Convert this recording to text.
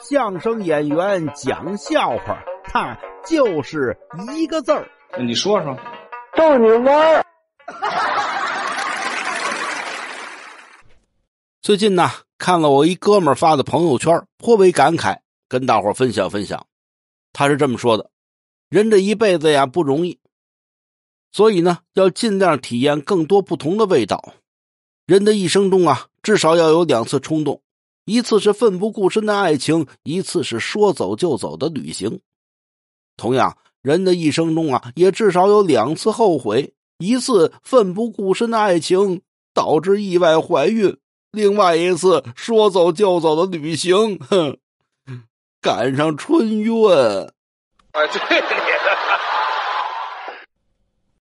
相声演员讲笑话，他就是一个字儿。你说说，逗你玩儿。最近呢，看了我一哥们儿发的朋友圈，颇为感慨，跟大伙分享分享。他是这么说的：人这一辈子呀不容易，所以呢，要尽量体验更多不同的味道。人的一生中啊，至少要有两次冲动，一次是奋不顾身的爱情，一次是说走就走的旅行。同样，人的一生中啊，也至少有两次后悔，一次奋不顾身的爱情导致意外怀孕。另外一次说走就走的旅行，哼，赶上春运。哎，对。